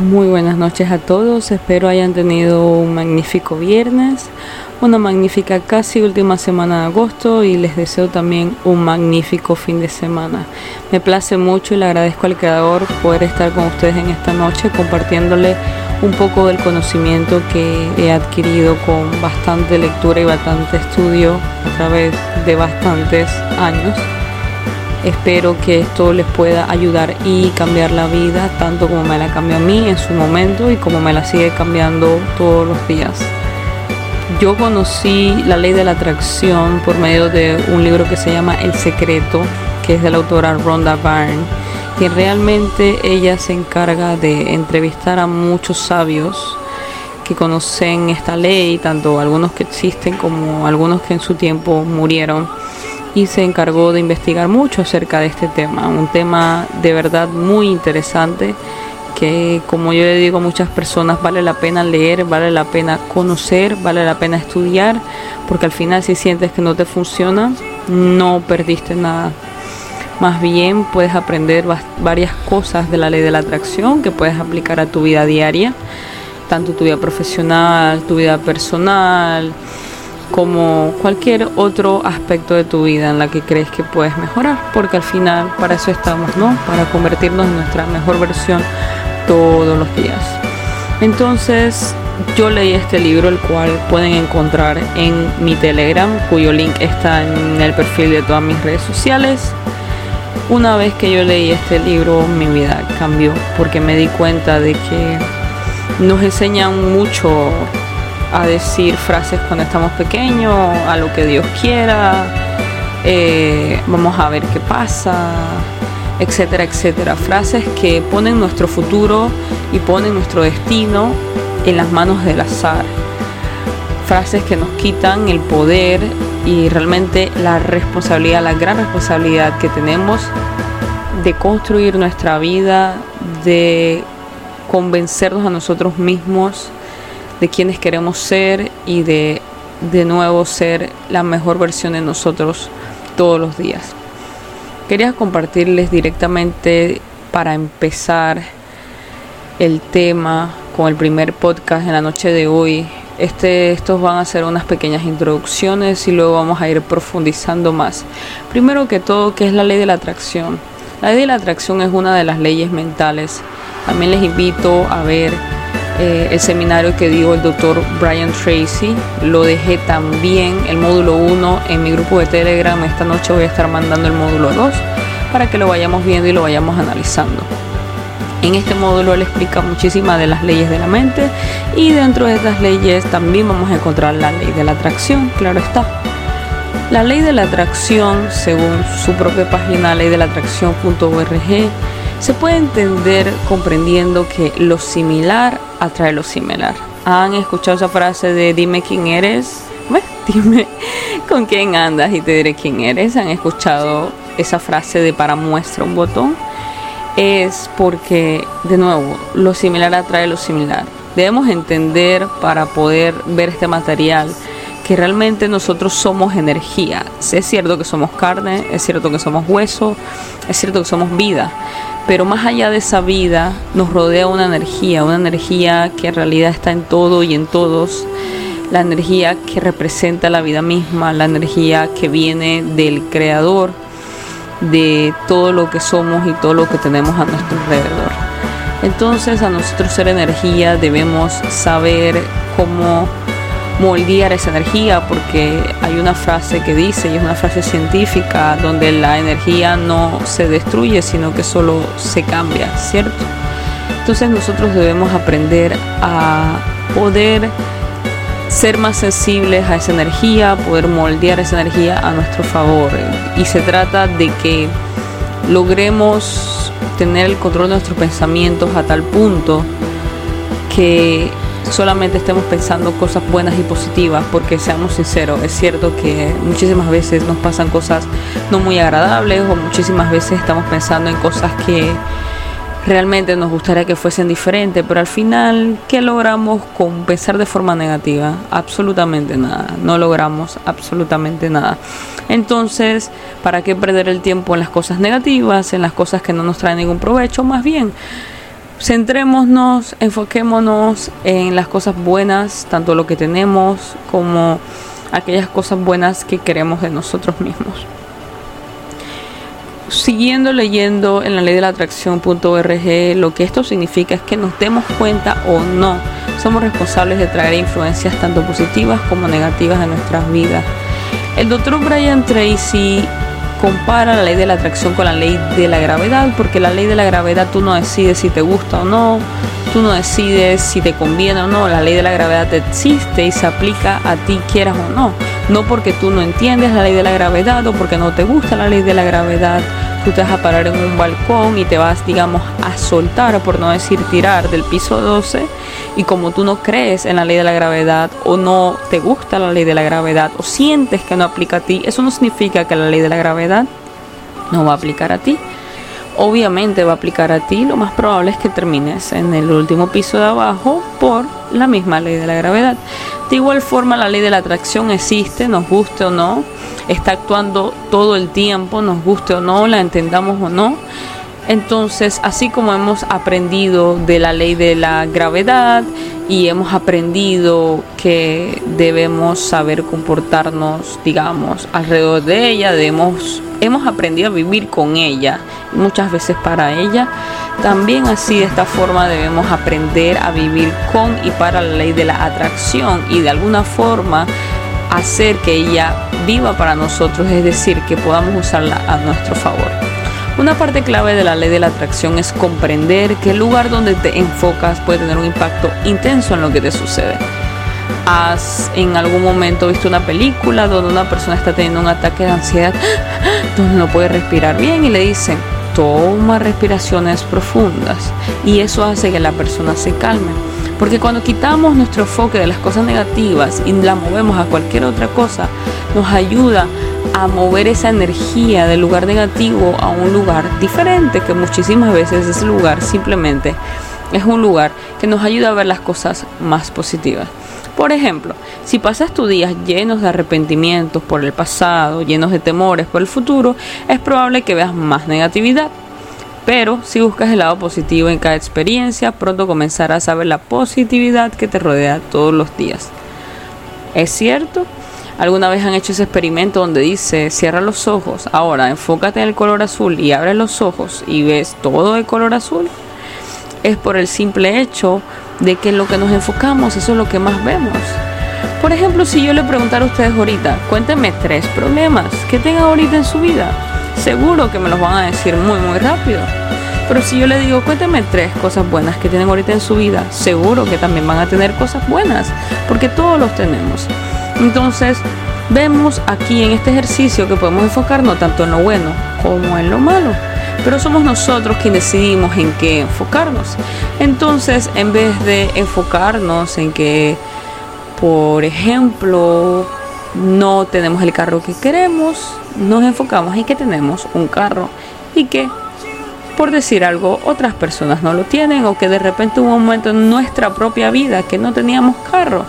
Muy buenas noches a todos, espero hayan tenido un magnífico viernes, una magnífica casi última semana de agosto y les deseo también un magnífico fin de semana. Me place mucho y le agradezco al creador poder estar con ustedes en esta noche compartiéndole un poco del conocimiento que he adquirido con bastante lectura y bastante estudio a través de bastantes años. Espero que esto les pueda ayudar y cambiar la vida tanto como me la cambió a mí en su momento y como me la sigue cambiando todos los días. Yo conocí la ley de la atracción por medio de un libro que se llama El Secreto, que es de la autora Rhonda Byrne, que realmente ella se encarga de entrevistar a muchos sabios que conocen esta ley, tanto algunos que existen como algunos que en su tiempo murieron y se encargó de investigar mucho acerca de este tema, un tema de verdad muy interesante que como yo le digo a muchas personas vale la pena leer, vale la pena conocer, vale la pena estudiar, porque al final si sientes que no te funciona, no perdiste nada. Más bien puedes aprender varias cosas de la ley de la atracción que puedes aplicar a tu vida diaria, tanto tu vida profesional, tu vida personal, como cualquier otro aspecto de tu vida en la que crees que puedes mejorar, porque al final para eso estamos, ¿no? Para convertirnos en nuestra mejor versión todos los días. Entonces, yo leí este libro, el cual pueden encontrar en mi Telegram, cuyo link está en el perfil de todas mis redes sociales. Una vez que yo leí este libro, mi vida cambió, porque me di cuenta de que nos enseñan mucho a decir frases cuando estamos pequeños, a lo que Dios quiera, eh, vamos a ver qué pasa, etcétera, etcétera. Frases que ponen nuestro futuro y ponen nuestro destino en las manos del azar. Frases que nos quitan el poder y realmente la responsabilidad, la gran responsabilidad que tenemos de construir nuestra vida, de convencernos a nosotros mismos de quienes queremos ser y de de nuevo ser la mejor versión de nosotros todos los días. Quería compartirles directamente para empezar el tema con el primer podcast en la noche de hoy. Este, estos van a ser unas pequeñas introducciones y luego vamos a ir profundizando más. Primero que todo, ¿qué es la ley de la atracción? La ley de la atracción es una de las leyes mentales. También les invito a ver eh, el seminario que dio el doctor Brian Tracy. Lo dejé también el módulo 1 en mi grupo de Telegram. Esta noche voy a estar mandando el módulo 2 para que lo vayamos viendo y lo vayamos analizando. En este módulo él explica muchísimas de las leyes de la mente y dentro de estas leyes también vamos a encontrar la ley de la atracción, claro está. La ley de la atracción, según su propia página leydelaatracción.org, se puede entender comprendiendo que lo similar atrae lo similar. ¿Han escuchado esa frase de dime quién eres? Bueno, dime con quién andas y te diré quién eres. ¿Han escuchado esa frase de para muestra un botón? Es porque, de nuevo, lo similar atrae lo similar. Debemos entender para poder ver este material que realmente nosotros somos energía. Es cierto que somos carne, es cierto que somos hueso, es cierto que somos vida, pero más allá de esa vida nos rodea una energía, una energía que en realidad está en todo y en todos, la energía que representa la vida misma, la energía que viene del creador de todo lo que somos y todo lo que tenemos a nuestro alrededor. Entonces a nosotros ser energía debemos saber cómo moldear esa energía porque hay una frase que dice, y es una frase científica, donde la energía no se destruye, sino que solo se cambia, ¿cierto? Entonces nosotros debemos aprender a poder ser más sensibles a esa energía, poder moldear esa energía a nuestro favor. Y se trata de que logremos tener el control de nuestros pensamientos a tal punto que solamente estemos pensando cosas buenas y positivas, porque seamos sinceros, es cierto que muchísimas veces nos pasan cosas no muy agradables o muchísimas veces estamos pensando en cosas que realmente nos gustaría que fuesen diferentes, pero al final, ¿qué logramos con pensar de forma negativa? Absolutamente nada, no logramos absolutamente nada. Entonces, ¿para qué perder el tiempo en las cosas negativas, en las cosas que no nos traen ningún provecho? Más bien, Centrémonos, enfoquémonos en las cosas buenas, tanto lo que tenemos como aquellas cosas buenas que queremos de nosotros mismos. Siguiendo leyendo en la ley de la atracción.org, lo que esto significa es que nos demos cuenta o no, somos responsables de traer influencias tanto positivas como negativas a nuestras vidas. El doctor Brian Tracy compara la ley de la atracción con la ley de la gravedad, porque la ley de la gravedad tú no decides si te gusta o no, tú no decides si te conviene o no, la ley de la gravedad existe y se aplica a ti quieras o no, no porque tú no entiendes la ley de la gravedad o porque no te gusta la ley de la gravedad, tú te vas a parar en un balcón y te vas, digamos, a soltar, por no decir tirar, del piso 12 y como tú no crees en la ley de la gravedad o no te gusta la ley de la gravedad o sientes que no aplica a ti, eso no significa que la ley de la gravedad no va a aplicar a ti. Obviamente va a aplicar a ti, lo más probable es que termines en el último piso de abajo por la misma ley de la gravedad. De igual forma la ley de la atracción existe, nos guste o no, está actuando todo el tiempo, nos guste o no, la entendamos o no. Entonces, así como hemos aprendido de la ley de la gravedad y hemos aprendido que debemos saber comportarnos, digamos, alrededor de ella, debemos, hemos aprendido a vivir con ella, muchas veces para ella, también así de esta forma debemos aprender a vivir con y para la ley de la atracción y de alguna forma hacer que ella viva para nosotros, es decir, que podamos usarla a nuestro favor. Una parte clave de la ley de la atracción es comprender que el lugar donde te enfocas puede tener un impacto intenso en lo que te sucede. ¿Has en algún momento visto una película donde una persona está teniendo un ataque de ansiedad, donde no puede respirar bien y le dicen, toma respiraciones profundas y eso hace que la persona se calme? Porque cuando quitamos nuestro enfoque de las cosas negativas y la movemos a cualquier otra cosa, nos ayuda a mover esa energía del lugar negativo a un lugar diferente, que muchísimas veces ese lugar simplemente es un lugar que nos ayuda a ver las cosas más positivas. Por ejemplo, si pasas tus días llenos de arrepentimientos por el pasado, llenos de temores por el futuro, es probable que veas más negatividad. Pero si buscas el lado positivo en cada experiencia, pronto comenzarás a ver la positividad que te rodea todos los días. ¿Es cierto? ¿Alguna vez han hecho ese experimento donde dice cierra los ojos, ahora enfócate en el color azul y abre los ojos y ves todo de color azul? Es por el simple hecho de que lo que nos enfocamos, eso es lo que más vemos. Por ejemplo, si yo le preguntara a ustedes ahorita, cuéntenme tres problemas que tengan ahorita en su vida, seguro que me los van a decir muy muy rápido. Pero si yo le digo, cuéntenme tres cosas buenas que tienen ahorita en su vida, seguro que también van a tener cosas buenas, porque todos los tenemos. Entonces, vemos aquí en este ejercicio que podemos enfocarnos tanto en lo bueno como en lo malo. Pero somos nosotros quienes decidimos en qué enfocarnos. Entonces, en vez de enfocarnos en que, por ejemplo, no tenemos el carro que queremos, nos enfocamos en que tenemos un carro y que, por decir algo, otras personas no lo tienen o que de repente hubo un momento en nuestra propia vida que no teníamos carro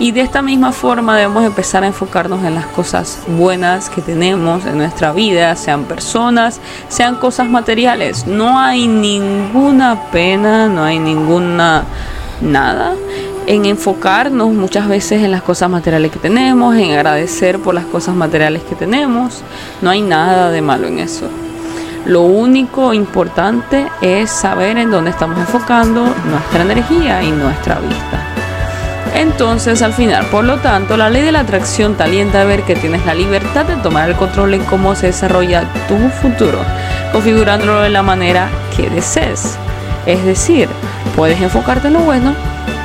y de esta misma forma debemos empezar a enfocarnos en las cosas buenas que tenemos en nuestra vida, sean personas, sean cosas materiales. No hay ninguna pena, no hay ninguna nada en enfocarnos muchas veces en las cosas materiales que tenemos, en agradecer por las cosas materiales que tenemos. No hay nada de malo en eso. Lo único importante es saber en dónde estamos enfocando nuestra energía y nuestra vista. Entonces, al final, por lo tanto, la ley de la atracción te alienta a ver que tienes la libertad de tomar el control en cómo se desarrolla tu futuro, configurándolo de la manera que desees. Es decir, puedes enfocarte en lo bueno,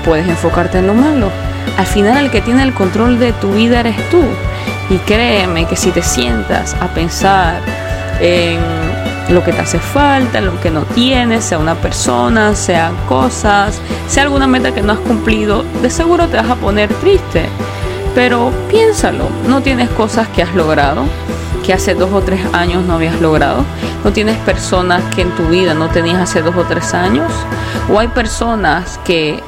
puedes enfocarte en lo malo. Al final, el que tiene el control de tu vida eres tú. Y créeme que si te sientas a pensar en lo que te hace falta, lo que no tienes, sea una persona, sean cosas, sea alguna meta que no has cumplido, de seguro te vas a poner triste. Pero piénsalo, no tienes cosas que has logrado, que hace dos o tres años no habías logrado. No tienes personas que en tu vida no tenías hace dos o tres años. O hay personas que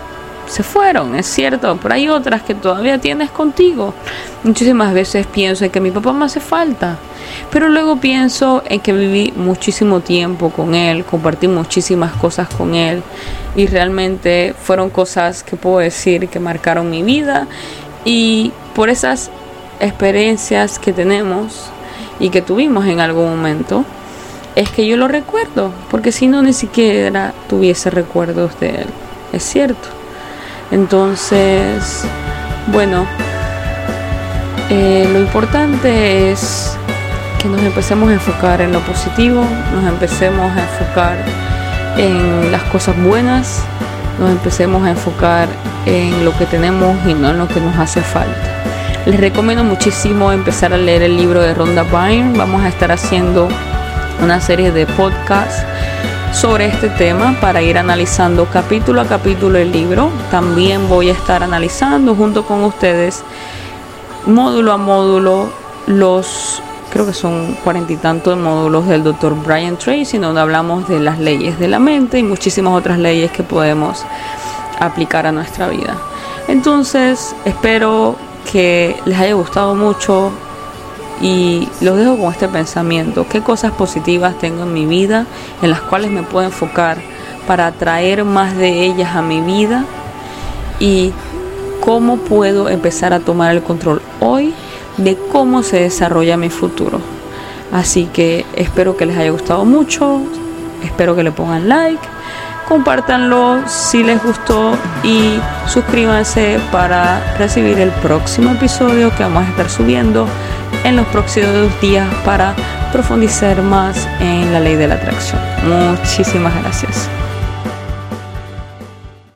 se fueron, es cierto, pero hay otras que todavía tienes contigo. Muchísimas veces pienso en que mi papá me hace falta, pero luego pienso en que viví muchísimo tiempo con él, compartí muchísimas cosas con él y realmente fueron cosas que puedo decir que marcaron mi vida y por esas experiencias que tenemos y que tuvimos en algún momento, es que yo lo recuerdo, porque si no ni siquiera tuviese recuerdos de él, es cierto. Entonces, bueno, eh, lo importante es que nos empecemos a enfocar en lo positivo, nos empecemos a enfocar en las cosas buenas, nos empecemos a enfocar en lo que tenemos y no en lo que nos hace falta. Les recomiendo muchísimo empezar a leer el libro de Rhonda Byrne. Vamos a estar haciendo una serie de podcasts sobre este tema para ir analizando capítulo a capítulo el libro. También voy a estar analizando junto con ustedes módulo a módulo los creo que son cuarenta y tantos módulos del doctor Brian Tracy, donde hablamos de las leyes de la mente y muchísimas otras leyes que podemos aplicar a nuestra vida. Entonces, espero que les haya gustado mucho y los dejo con este pensamiento. ¿Qué cosas positivas tengo en mi vida en las cuales me puedo enfocar para atraer más de ellas a mi vida? Y cómo puedo empezar a tomar el control hoy de cómo se desarrolla mi futuro. Así que espero que les haya gustado mucho, espero que le pongan like, compártanlo si les gustó y suscríbanse para recibir el próximo episodio que vamos a estar subiendo en los próximos días para profundizar más en la ley de la atracción. Muchísimas gracias.